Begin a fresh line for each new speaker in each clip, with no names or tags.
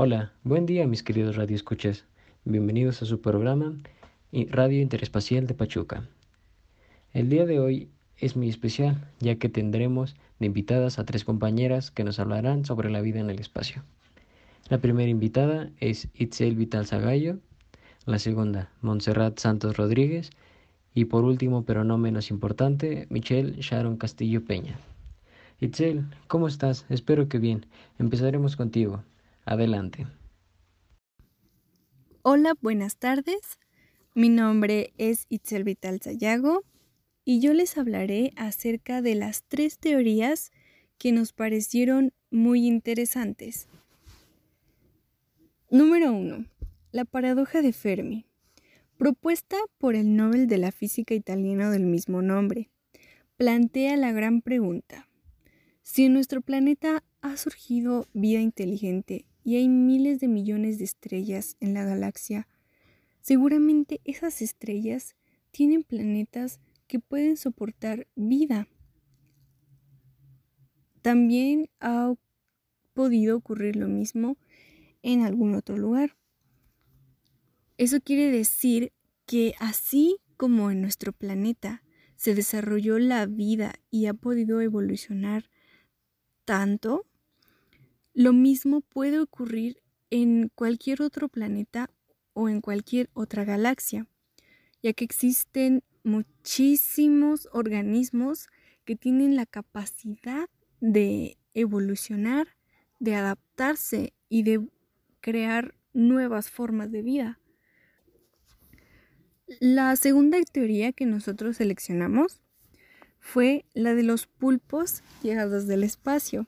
Hola, buen día mis queridos radioescuchas. Bienvenidos a su programa Radio Interespacial de Pachuca. El día de hoy es muy especial ya que tendremos de invitadas a tres compañeras que nos hablarán sobre la vida en el espacio. La primera invitada es Itzel Vital Zagallo, la segunda Montserrat Santos Rodríguez y por último, pero no menos importante, Michelle Sharon Castillo Peña. Itzel, ¿cómo estás? Espero que bien. Empezaremos contigo. Adelante.
Hola, buenas tardes. Mi nombre es Itzel Vital Sayago y yo les hablaré acerca de las tres teorías que nos parecieron muy interesantes. Número 1. La paradoja de Fermi propuesta por el Nobel de la Física italiano del mismo nombre, plantea la gran pregunta. Si en nuestro planeta ha surgido vida inteligente y hay miles de millones de estrellas en la galaxia, seguramente esas estrellas tienen planetas que pueden soportar vida. También ha podido ocurrir lo mismo en algún otro lugar. Eso quiere decir que así como en nuestro planeta se desarrolló la vida y ha podido evolucionar tanto, lo mismo puede ocurrir en cualquier otro planeta o en cualquier otra galaxia, ya que existen muchísimos organismos que tienen la capacidad de evolucionar, de adaptarse y de crear nuevas formas de vida. La segunda teoría que nosotros seleccionamos fue la de los pulpos llegados del espacio.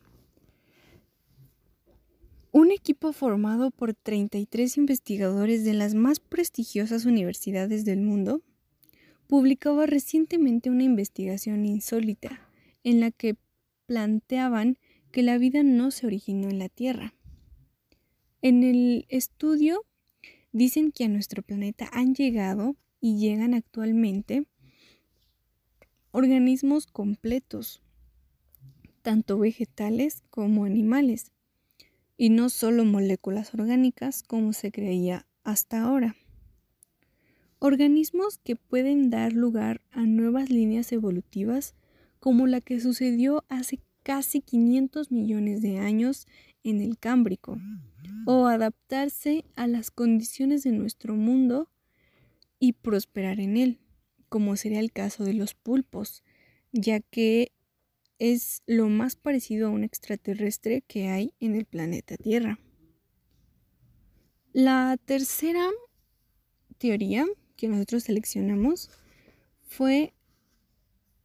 Un equipo formado por 33 investigadores de las más prestigiosas universidades del mundo publicaba recientemente una investigación insólita en la que planteaban que la vida no se originó en la Tierra. En el estudio dicen que a nuestro planeta han llegado y llegan actualmente organismos completos, tanto vegetales como animales, y no solo moléculas orgánicas como se creía hasta ahora. Organismos que pueden dar lugar a nuevas líneas evolutivas como la que sucedió hace casi 500 millones de años en el Cámbrico, o adaptarse a las condiciones de nuestro mundo y prosperar en él, como sería el caso de los pulpos, ya que es lo más parecido a un extraterrestre que hay en el planeta Tierra. La tercera teoría que nosotros seleccionamos fue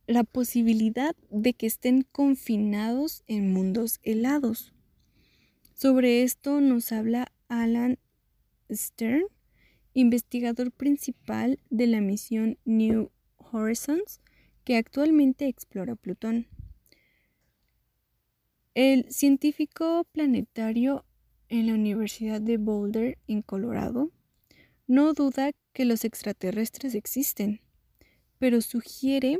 la posibilidad de que estén confinados en mundos helados. Sobre esto nos habla Alan Stern investigador principal de la misión New Horizons, que actualmente explora Plutón. El científico planetario en la Universidad de Boulder, en Colorado, no duda que los extraterrestres existen, pero sugiere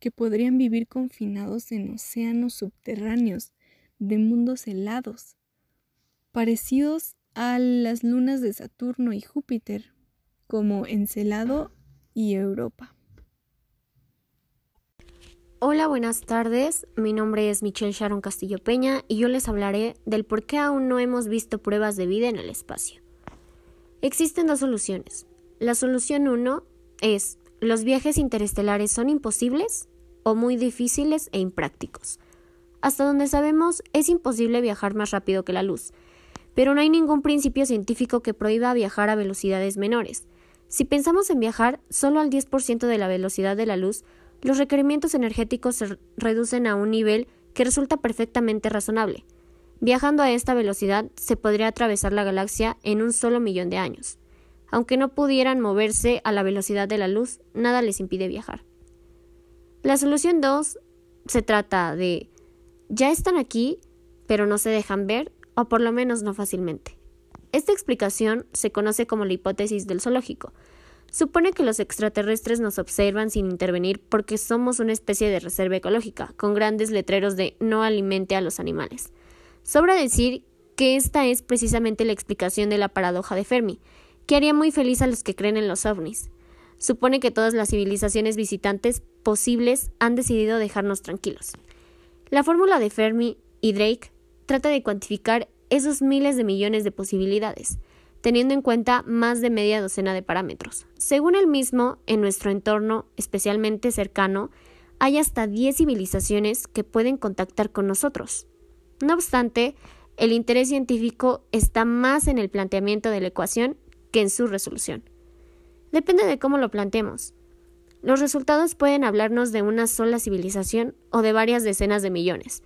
que podrían vivir confinados en océanos subterráneos de mundos helados, parecidos a las lunas de Saturno y Júpiter, como Encelado y Europa.
Hola, buenas tardes. Mi nombre es Michelle Sharon Castillo Peña y yo les hablaré del por qué aún no hemos visto pruebas de vida en el espacio. Existen dos soluciones. La solución 1 es los viajes interestelares son imposibles o muy difíciles e imprácticos. Hasta donde sabemos es imposible viajar más rápido que la luz, pero no hay ningún principio científico que prohíba viajar a velocidades menores. Si pensamos en viajar solo al 10% de la velocidad de la luz, los requerimientos energéticos se reducen a un nivel que resulta perfectamente razonable. Viajando a esta velocidad se podría atravesar la galaxia en un solo millón de años. Aunque no pudieran moverse a la velocidad de la luz, nada les impide viajar. La solución 2 se trata de ya están aquí, pero no se dejan ver, o por lo menos no fácilmente. Esta explicación se conoce como la hipótesis del zoológico. Supone que los extraterrestres nos observan sin intervenir porque somos una especie de reserva ecológica, con grandes letreros de no alimente a los animales. Sobra decir que esta es precisamente la explicación de la paradoja de Fermi, que haría muy feliz a los que creen en los ovnis. Supone que todas las civilizaciones visitantes posibles han decidido dejarnos tranquilos. La fórmula de Fermi y Drake trata de cuantificar esos miles de millones de posibilidades, teniendo en cuenta más de media docena de parámetros. Según el mismo, en nuestro entorno, especialmente cercano, hay hasta 10 civilizaciones que pueden contactar con nosotros. No obstante, el interés científico está más en el planteamiento de la ecuación que en su resolución. Depende de cómo lo planteemos. Los resultados pueden hablarnos de una sola civilización o de varias decenas de millones.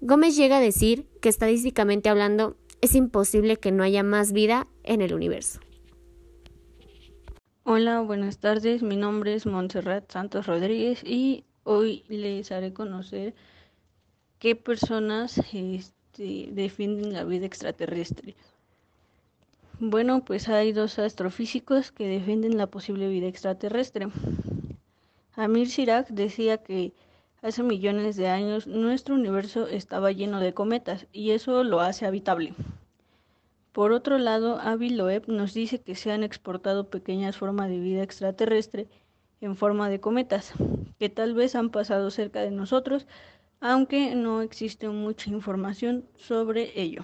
Gómez llega a decir que estadísticamente hablando es imposible que no haya más vida en el universo.
Hola, buenas tardes. Mi nombre es Montserrat Santos Rodríguez y hoy les haré conocer qué personas este, defienden la vida extraterrestre. Bueno, pues hay dos astrofísicos que defienden la posible vida extraterrestre. Amir Sirac decía que hace millones de años nuestro universo estaba lleno de cometas y eso lo hace habitable. Por otro lado, Avi Loeb nos dice que se han exportado pequeñas formas de vida extraterrestre en forma de cometas, que tal vez han pasado cerca de nosotros, aunque no existe mucha información sobre ello.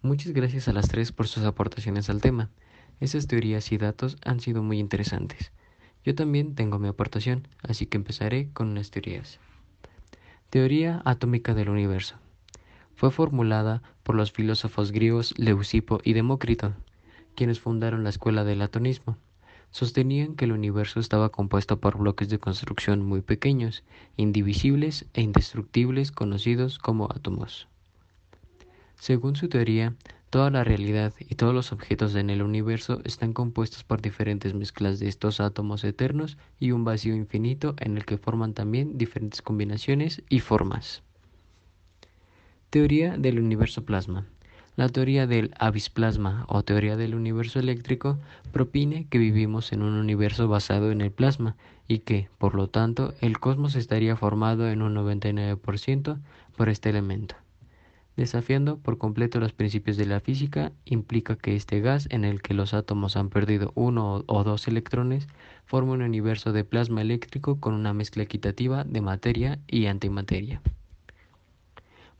Muchas gracias a las tres por sus aportaciones al tema. Esas teorías y datos han sido muy interesantes. Yo también tengo mi aportación, así que empezaré con unas teorías. Teoría atómica del universo. Fue formulada por los filósofos griegos Leucipo y Demócrito, quienes fundaron la escuela del atomismo. Sostenían que el universo estaba compuesto por bloques de construcción muy pequeños, indivisibles e indestructibles conocidos como átomos. Según su teoría, toda la realidad y todos los objetos en el universo están compuestos por diferentes mezclas de estos átomos eternos y un vacío infinito en el que forman también diferentes combinaciones y formas. Teoría del universo plasma. La teoría del abisplasma o teoría del universo eléctrico propone que vivimos en un universo basado en el plasma y que, por lo tanto, el cosmos estaría formado en un 99% por este elemento. Desafiando por completo los principios de la física implica que este gas en el que los átomos han perdido uno o dos electrones forma un universo de plasma eléctrico con una mezcla equitativa de materia y antimateria.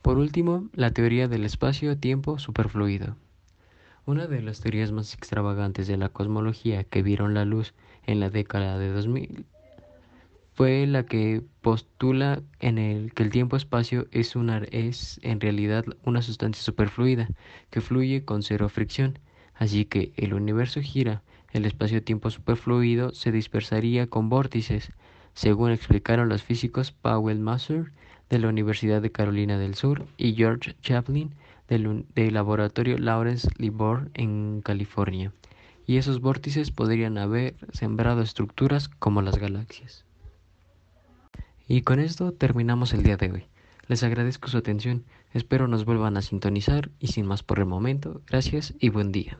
Por último, la teoría del espacio-tiempo superfluido. Una de las teorías más extravagantes de la cosmología que vieron la luz en la década de 2000 fue la que postula en el que el tiempo-espacio es, es en realidad una sustancia superfluida que fluye con cero fricción, así que el universo gira, el espacio-tiempo superfluido se dispersaría con vórtices, según explicaron los físicos Powell Masur de la Universidad de Carolina del Sur y George Chaplin del, laboratorio Lawrence Livermore en California. Y esos vórtices podrían haber sembrado estructuras como las galaxias. Y con esto terminamos el día de hoy. Les agradezco su atención, espero nos vuelvan a sintonizar y sin más por el momento, gracias y buen día.